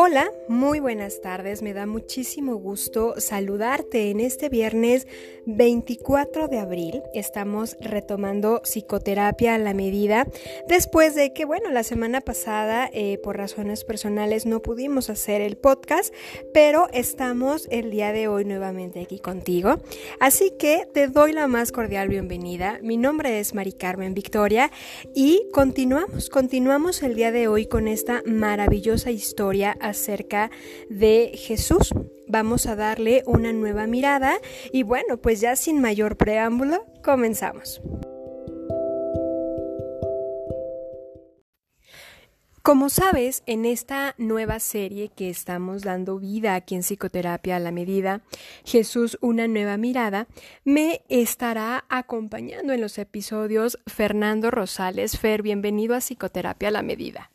Hola, muy buenas tardes. Me da muchísimo gusto saludarte en este viernes 24 de abril. Estamos retomando psicoterapia a la medida después de que, bueno, la semana pasada eh, por razones personales no pudimos hacer el podcast, pero estamos el día de hoy nuevamente aquí contigo. Así que te doy la más cordial bienvenida. Mi nombre es Mari Carmen Victoria y continuamos, continuamos el día de hoy con esta maravillosa historia acerca de Jesús. Vamos a darle una nueva mirada y bueno, pues ya sin mayor preámbulo, comenzamos. Como sabes, en esta nueva serie que estamos dando vida aquí en Psicoterapia a la Medida, Jesús, una nueva mirada, me estará acompañando en los episodios Fernando Rosales. Fer, bienvenido a Psicoterapia a la Medida.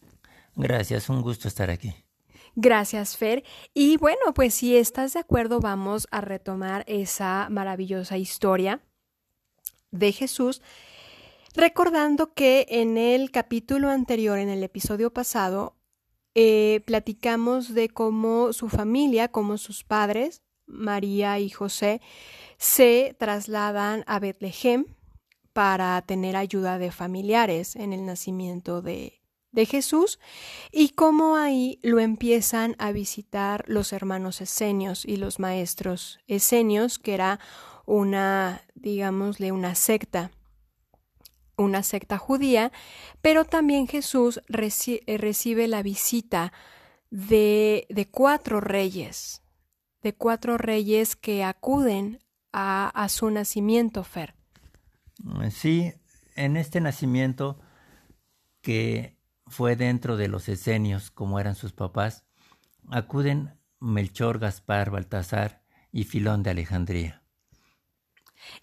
Gracias, un gusto estar aquí. Gracias, Fer. Y bueno, pues si estás de acuerdo, vamos a retomar esa maravillosa historia de Jesús, recordando que en el capítulo anterior, en el episodio pasado, eh, platicamos de cómo su familia, cómo sus padres, María y José, se trasladan a Betlehem para tener ayuda de familiares en el nacimiento de, de Jesús y cómo ahí lo empiezan a visitar los hermanos esenios y los maestros esenios, que era una, digámosle, una secta, una secta judía, pero también Jesús eh, recibe la visita de, de, cuatro reyes, de cuatro reyes que acuden a, a su nacimiento, Fer. Sí, en este nacimiento que fue dentro de los esenios, como eran sus papás, acuden Melchor, Gaspar, Baltasar y Filón de Alejandría.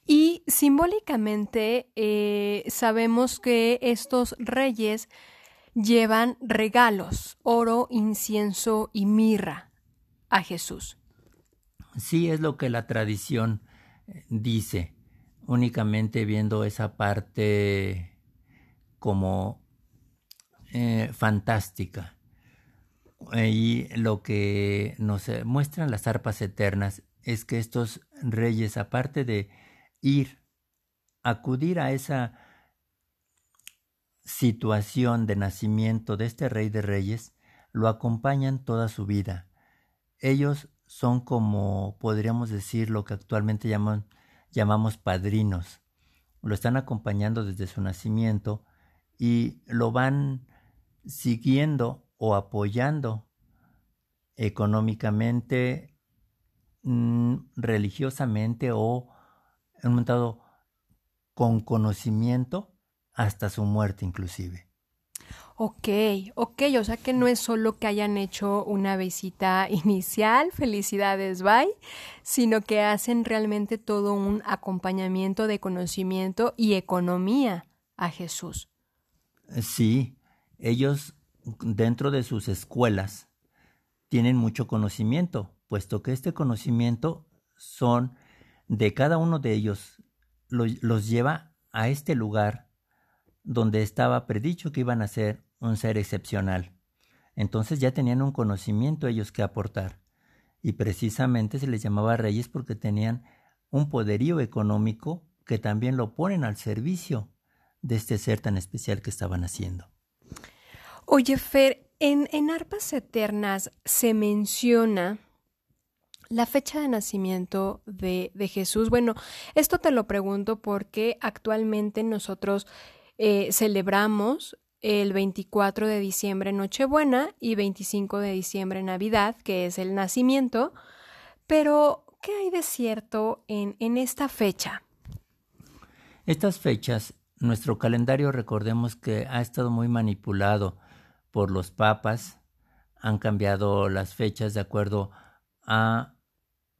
Y simbólicamente eh, sabemos que estos reyes llevan regalos, oro, incienso y mirra a Jesús. Sí, es lo que la tradición eh, dice, únicamente viendo esa parte como eh, fantástica. Y lo que nos eh, muestran las arpas eternas es que estos reyes, aparte de ir, acudir a esa situación de nacimiento de este rey de reyes, lo acompañan toda su vida. Ellos son como, podríamos decir, lo que actualmente llaman, llamamos padrinos. Lo están acompañando desde su nacimiento y lo van siguiendo o apoyando económicamente, mm, religiosamente o en un momento con conocimiento hasta su muerte inclusive. Ok, ok, o sea que no es solo que hayan hecho una visita inicial, felicidades, bye, sino que hacen realmente todo un acompañamiento de conocimiento y economía a Jesús. Sí, ellos dentro de sus escuelas tienen mucho conocimiento, puesto que este conocimiento son de cada uno de ellos, los lleva a este lugar donde estaba predicho que iban a ser un ser excepcional. Entonces ya tenían un conocimiento ellos que aportar. Y precisamente se les llamaba reyes porque tenían un poderío económico que también lo ponen al servicio de este ser tan especial que estaban haciendo. Oye, Fer, en, en Arpas Eternas se menciona la fecha de nacimiento de, de, Jesús. Bueno, esto te lo pregunto porque actualmente nosotros eh, celebramos el 24 de diciembre Nochebuena y 25 de diciembre Navidad, que es el nacimiento. Pero, ¿qué hay de cierto en, en esta fecha? Estas fechas, nuestro calendario recordemos que ha estado muy manipulado por los papas, han cambiado las fechas de acuerdo a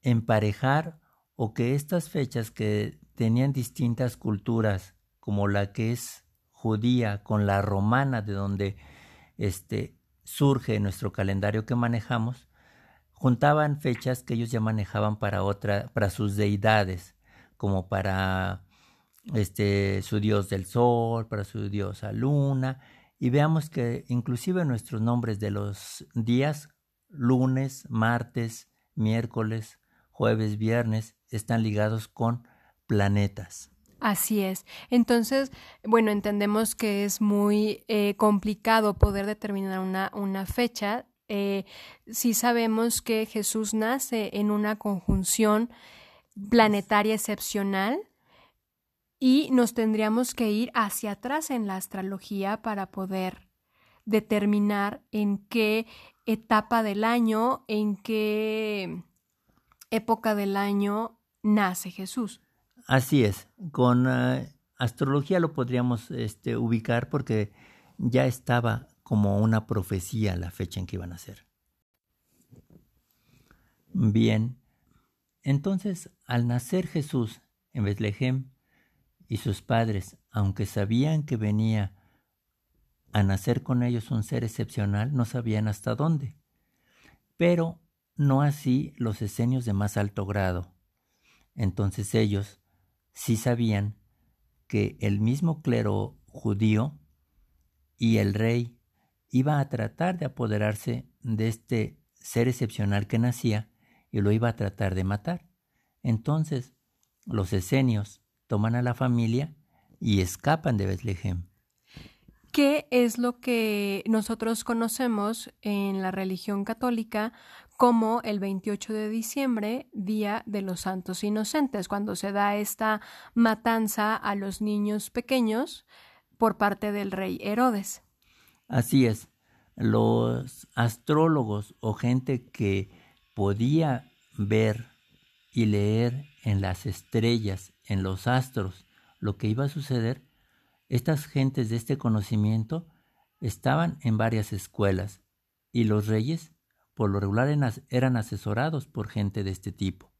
emparejar o que estas fechas que tenían distintas culturas, como la que es judía con la romana, de donde este, surge nuestro calendario que manejamos, juntaban fechas que ellos ya manejaban para otra, para sus deidades, como para este su dios del sol, para su diosa luna, y veamos que inclusive nuestros nombres de los días lunes, martes, miércoles, jueves, viernes, están ligados con planetas. Así es. Entonces, bueno, entendemos que es muy eh, complicado poder determinar una, una fecha. Eh, si sabemos que Jesús nace en una conjunción planetaria excepcional y nos tendríamos que ir hacia atrás en la astrología para poder determinar en qué etapa del año, en qué época del año nace Jesús. Así es, con eh, astrología lo podríamos este, ubicar porque ya estaba como una profecía la fecha en que iban a ser. Bien, entonces al nacer Jesús en Betlehem y sus padres, aunque sabían que venía a nacer con ellos un ser excepcional, no sabían hasta dónde. Pero no así los esenios de más alto grado. Entonces ellos sí sabían que el mismo clero judío y el rey iba a tratar de apoderarse de este ser excepcional que nacía y lo iba a tratar de matar. Entonces los esenios toman a la familia y escapan de Betlehem. ¿Qué es lo que nosotros conocemos en la religión católica como el 28 de diciembre, Día de los Santos Inocentes, cuando se da esta matanza a los niños pequeños por parte del rey Herodes. Así es, los astrólogos o gente que podía ver y leer en las estrellas, en los astros, lo que iba a suceder, estas gentes de este conocimiento estaban en varias escuelas y los reyes por lo regular eran asesorados por gente de este tipo.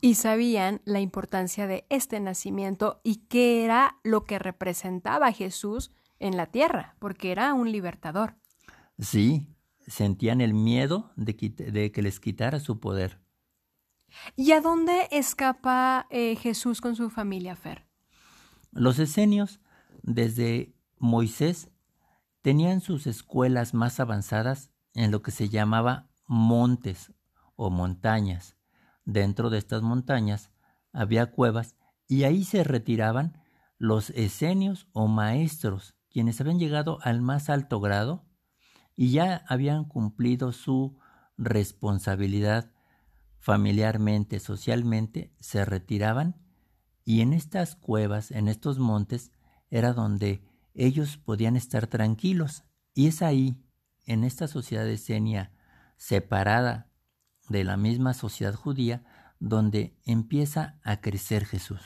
Y sabían la importancia de este nacimiento y qué era lo que representaba Jesús en la tierra, porque era un libertador. Sí, sentían el miedo de, que les quitara su poder. ¿Y a dónde escapa eh, Jesús con su familia, Fer? Los esenios, desde Moisés, tenían sus escuelas más avanzadas en lo que se llamaba montes o montañas. Dentro de estas montañas había cuevas y ahí se retiraban los esenios o maestros, quienes habían llegado al más alto grado y ya habían cumplido su responsabilidad familiarmente, socialmente, se retiraban y en estas cuevas, en estos montes, era donde ellos podían estar tranquilos. Y es ahí, en esta sociedad esenia separada de la misma sociedad judía, donde empieza a crecer Jesús.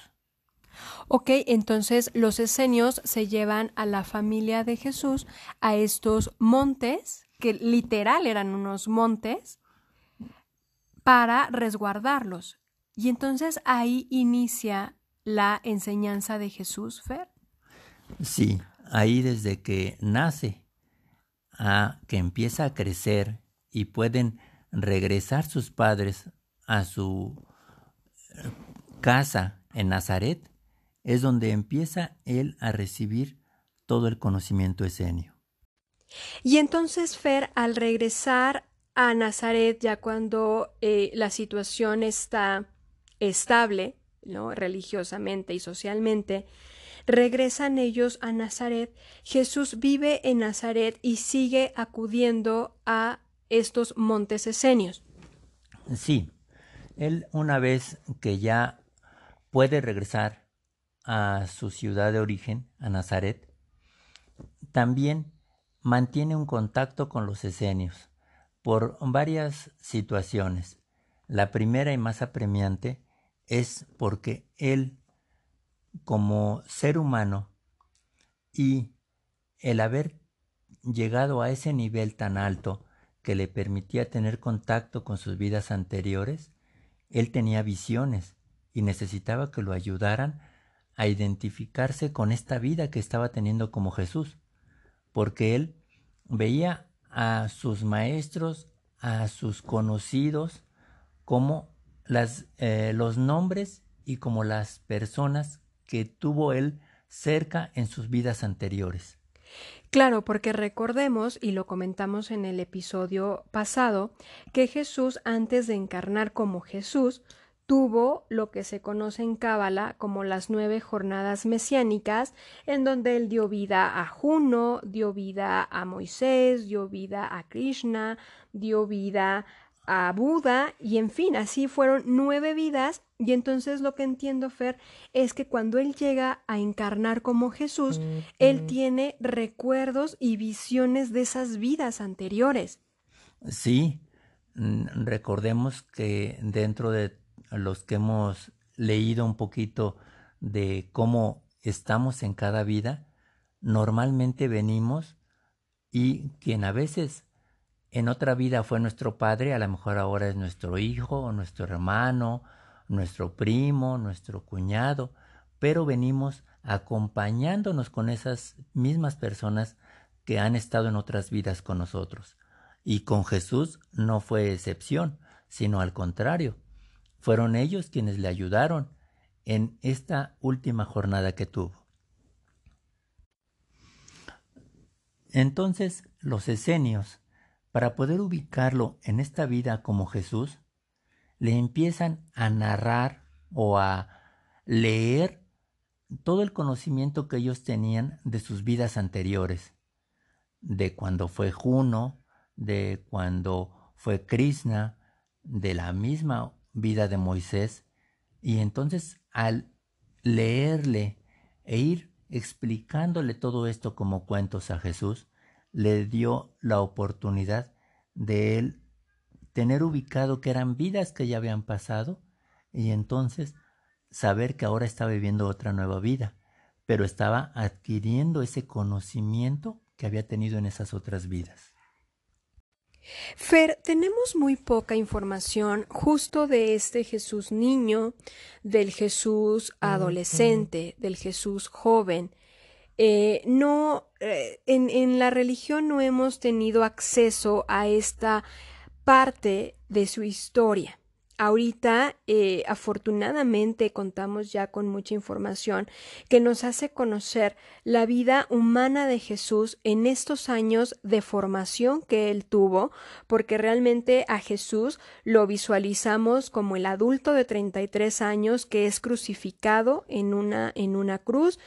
Ok, entonces los esenios se llevan a la familia de Jesús a estos montes, que literal eran unos montes, para resguardarlos. Y entonces ahí inicia la enseñanza de Jesús, Fer? Sí, ahí desde que nace a que empieza a crecer y pueden regresar sus padres a su eh, casa en Nazaret, es donde empieza él a recibir todo el conocimiento esenio. Y entonces Fer, al regresar a Nazaret, ya cuando eh, la situación está estable, ¿no? religiosamente y socialmente, regresan ellos a Nazaret. Jesús vive en Nazaret y sigue acudiendo a estos montes esenios. Sí, él una vez que ya puede regresar a su ciudad de origen, a Nazaret, también mantiene un contacto con los esenios por varias situaciones. La primera y más apremiante es porque él, como ser humano, y el haber llegado a ese nivel tan alto que le permitía tener contacto con sus vidas anteriores, él tenía visiones y necesitaba que lo ayudaran a identificarse con esta vida que estaba teniendo como Jesús, porque él veía a sus maestros, a sus conocidos, como las, eh, los nombres y como las personas que tuvo él cerca en sus vidas anteriores. Claro, porque recordemos, y lo comentamos en el episodio pasado, que Jesús, antes de encarnar como Jesús, tuvo lo que se conoce en Cábala como las nueve jornadas mesiánicas, en donde él dio vida a Juno, dio vida a Moisés, dio vida a Krishna, dio vida a Buda y en fin, así fueron nueve vidas y entonces lo que entiendo, Fer, es que cuando él llega a encarnar como Jesús, él tiene recuerdos y visiones de esas vidas anteriores. Sí, mm, recordemos que dentro de los que hemos leído un poquito de cómo estamos en cada vida, normalmente venimos y quien a veces en otra vida fue nuestro padre, a lo mejor ahora es nuestro hijo nuestro hermano, nuestro primo, nuestro cuñado, pero venimos acompañándonos con esas mismas personas que han estado en otras vidas con nosotros. Y con Jesús no fue excepción, sino al contrario. Fueron ellos quienes le ayudaron en esta última jornada que tuvo. Entonces los esenios para poder ubicarlo en esta vida como Jesús, le empiezan a narrar o a leer todo el conocimiento que ellos tenían de sus vidas anteriores, de cuando fue Juno, de cuando fue Krishna, de la misma vida de Moisés, y entonces al leerle e ir explicándole todo esto como cuentos a Jesús, le dio la oportunidad de él tener ubicado que eran vidas que ya habían pasado y entonces saber que ahora está viviendo otra nueva vida, pero estaba adquiriendo ese conocimiento que había tenido en esas otras vidas. Fer, tenemos muy poca información justo de este Jesús niño, del Jesús adolescente, del Jesús joven, eh, no, eh, en, en la religión no hemos tenido acceso a esta parte de su historia. Ahorita, eh, afortunadamente, contamos ya con mucha información que nos hace conocer la vida humana de Jesús en estos años de formación que él tuvo, porque realmente a Jesús lo visualizamos como el adulto de 33 años que es crucificado en una, en una cruz,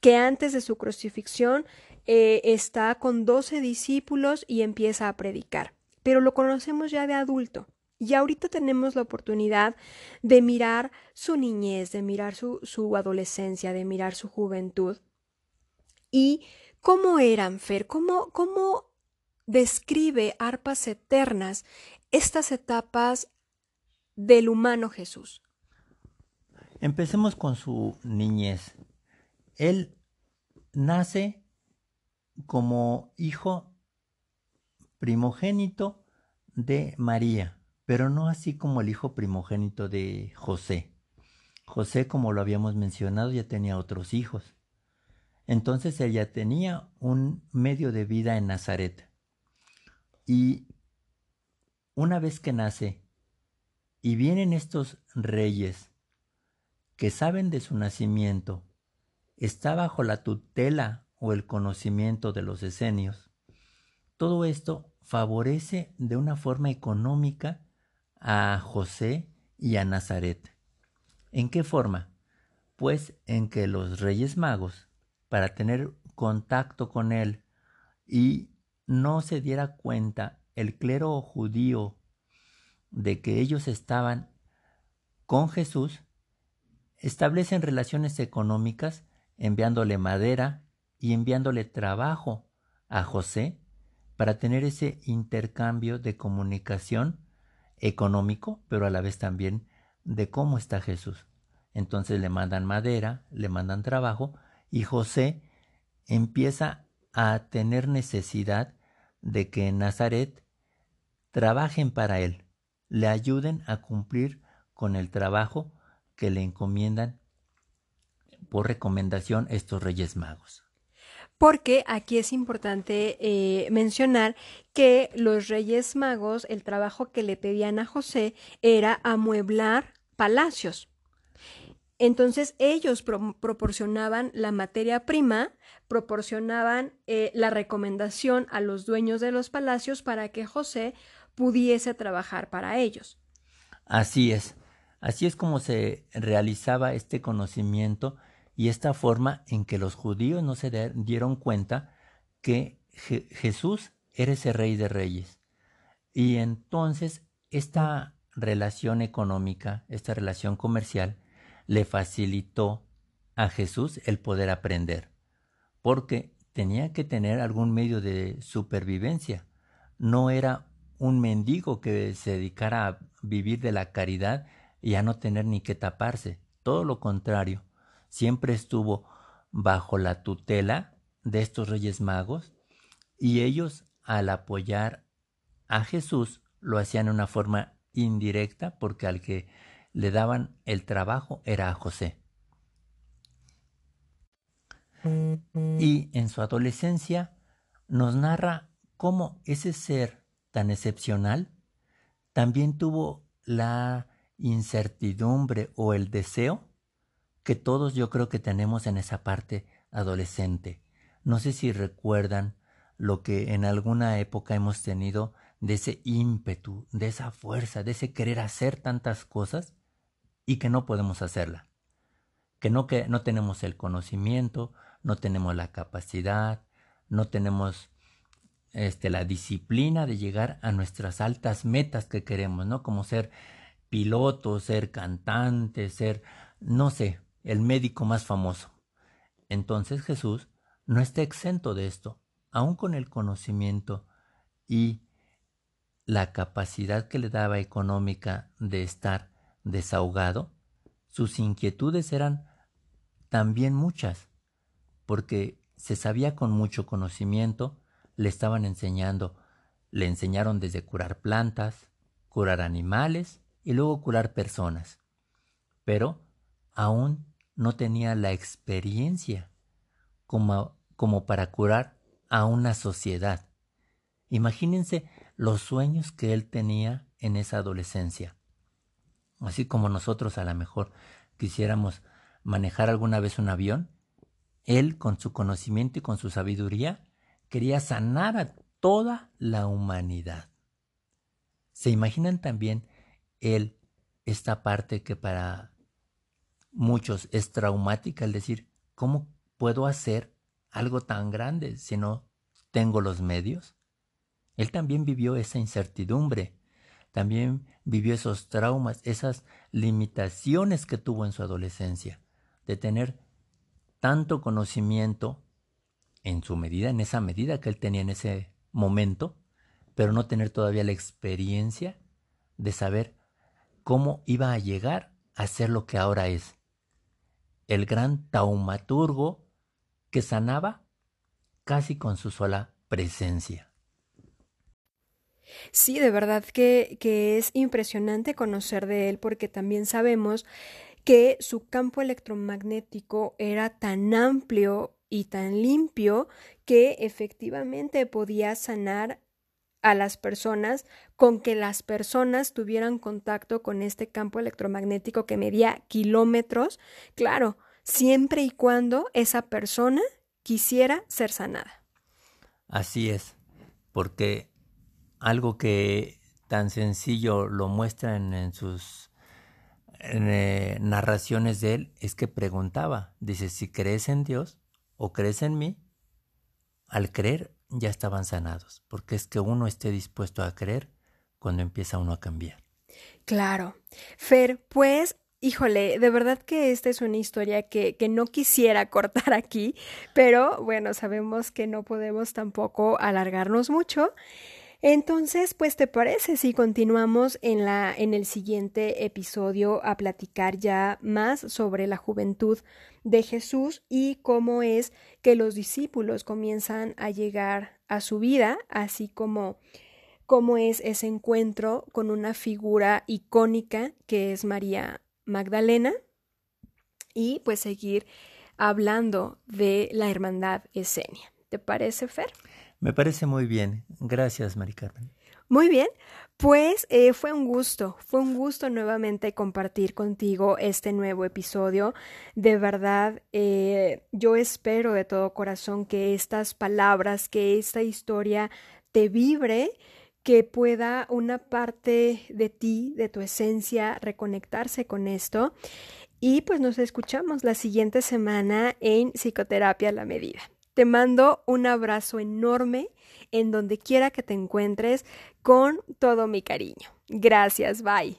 que antes de su crucifixión eh, está con 12 discípulos y empieza a predicar. Pero lo conocemos ya de adulto. Y ahorita tenemos la oportunidad de mirar su niñez, de mirar su, su adolescencia, de mirar su juventud. Y cómo eran, Fer, cómo, cómo describe Arpas Eternas estas etapas del humano Jesús. Empecemos con su niñez. Él nace como hijo primogénito de María pero no así como el hijo primogénito de José. José, como lo habíamos mencionado, ya tenía otros hijos. Entonces ella tenía un medio de vida en Nazaret. Y una vez que nace y vienen estos reyes que saben de su nacimiento, está bajo la tutela o el conocimiento de los esenios, todo esto favorece de una forma económica a José y a Nazaret. ¿En qué forma? Pues en que los reyes magos, para tener contacto con él y no se diera cuenta el clero judío de que ellos estaban con Jesús, establecen relaciones económicas enviándole madera y enviándole trabajo a José para tener ese intercambio de comunicación económico, pero a la vez también de cómo está Jesús. Entonces le mandan madera, le mandan trabajo y José empieza a tener necesidad de que en Nazaret trabajen para él, le ayuden a cumplir con el trabajo que le encomiendan por recomendación estos reyes magos porque aquí es importante eh, mencionar que los Reyes Magos, el trabajo que le pedían a José era amueblar palacios. Entonces ellos proporcionaban la materia prima, proporcionaban eh, la recomendación a los dueños de los palacios para que José pudiese trabajar para ellos. Así es, así es como se realizaba este conocimiento y esta forma en que los judíos no se dieron cuenta que Jesús era ese rey de reyes. Y entonces esta relación económica, esta relación comercial, le facilitó a Jesús el poder aprender, porque tenía que tener algún medio de supervivencia. No era un mendigo que se dedicara a vivir de la caridad y a no tener ni que taparse. Todo lo contrario, siempre estuvo bajo la tutela de estos reyes magos y ellos al apoyar a Jesús lo hacían de una forma indirecta porque al que le daban el trabajo era a José. Y en su adolescencia nos narra cómo ese ser tan excepcional también tuvo la incertidumbre o el deseo que todos yo creo que tenemos en esa parte adolescente. No sé si recuerdan lo que en alguna época hemos tenido de ese ímpetu, de esa fuerza, de ese querer hacer tantas cosas y que no podemos hacerla. Que no, que no tenemos el conocimiento, no tenemos la capacidad, no tenemos este, la disciplina de llegar a nuestras altas metas que queremos, ¿no? Como ser piloto, ser cantante, ser, no sé, el médico más famoso. Entonces Jesús no está exento de esto, aun con el conocimiento y la capacidad que le daba económica de estar desahogado, sus inquietudes eran también muchas, porque se sabía con mucho conocimiento, le estaban enseñando, le enseñaron desde curar plantas, curar animales y luego curar personas, pero aún no tenía la experiencia como, como para curar a una sociedad. Imagínense los sueños que él tenía en esa adolescencia. Así como nosotros a lo mejor quisiéramos manejar alguna vez un avión, él con su conocimiento y con su sabiduría quería sanar a toda la humanidad. ¿Se imaginan también él esta parte que para muchos es traumática, el decir, ¿cómo puedo hacer algo tan grande si no tengo los medios? Él también vivió esa incertidumbre, también vivió esos traumas, esas limitaciones que tuvo en su adolescencia, de tener tanto conocimiento en su medida, en esa medida que él tenía en ese momento, pero no tener todavía la experiencia de saber cómo iba a llegar a ser lo que ahora es. El gran taumaturgo que sanaba casi con su sola presencia. Sí, de verdad que, que es impresionante conocer de él porque también sabemos que su campo electromagnético era tan amplio y tan limpio que efectivamente podía sanar a las personas con que las personas tuvieran contacto con este campo electromagnético que medía kilómetros, claro, siempre y cuando esa persona quisiera ser sanada. Así es, porque algo que tan sencillo lo muestran en sus eh, narraciones de él es que preguntaba, dice, si crees en Dios o crees en mí, al creer ya estaban sanados, porque es que uno esté dispuesto a creer cuando empieza uno a cambiar. Claro. Fer, pues Híjole, de verdad que esta es una historia que, que, no quisiera cortar aquí, pero bueno, sabemos que no podemos tampoco alargarnos mucho. Entonces, pues te parece si continuamos en la en el siguiente episodio a platicar ya más sobre la juventud de Jesús y cómo es que los discípulos comienzan a llegar a su vida, así como cómo es ese encuentro con una figura icónica que es María Magdalena y pues seguir hablando de la hermandad esenia. ¿Te parece, Fer? Me parece muy bien. Gracias, Mari Carmen. Muy bien, pues eh, fue un gusto, fue un gusto nuevamente compartir contigo este nuevo episodio. De verdad, eh, yo espero de todo corazón que estas palabras, que esta historia te vibre, que pueda una parte de ti, de tu esencia, reconectarse con esto. Y pues nos escuchamos la siguiente semana en Psicoterapia a la Medida. Te mando un abrazo enorme en donde quiera que te encuentres con todo mi cariño. Gracias, bye.